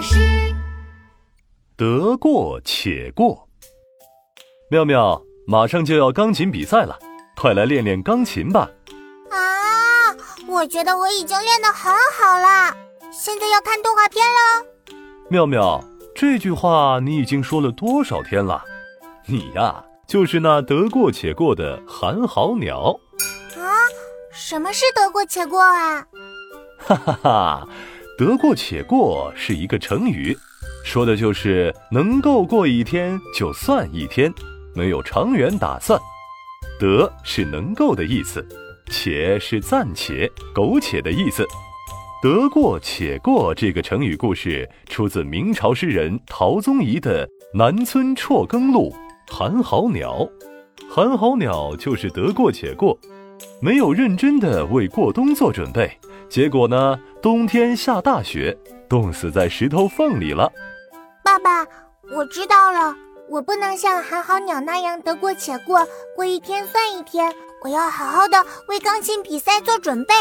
巴士。得过且过。妙妙，马上就要钢琴比赛了，快来练练钢琴吧。啊，我觉得我已经练得很好了，现在要看动画片喽。妙妙，这句话你已经说了多少天了？你呀，就是那得过且过的寒号鸟。啊，什么是得过且过啊？哈哈哈，得过且过是一个成语，说的就是能够过一天就算一天，没有长远打算。得是能够的意思，且是暂且、苟且的意思。得过且过这个成语故事出自明朝诗人陶宗仪的《南村辍耕录》。寒号鸟，寒号鸟就是得过且过，没有认真的为过冬做准备，结果呢，冬天下大雪，冻死在石头缝里了。爸爸，我知道了，我不能像寒号鸟那样得过且过，过一天算一天，我要好好的为钢琴比赛做准备。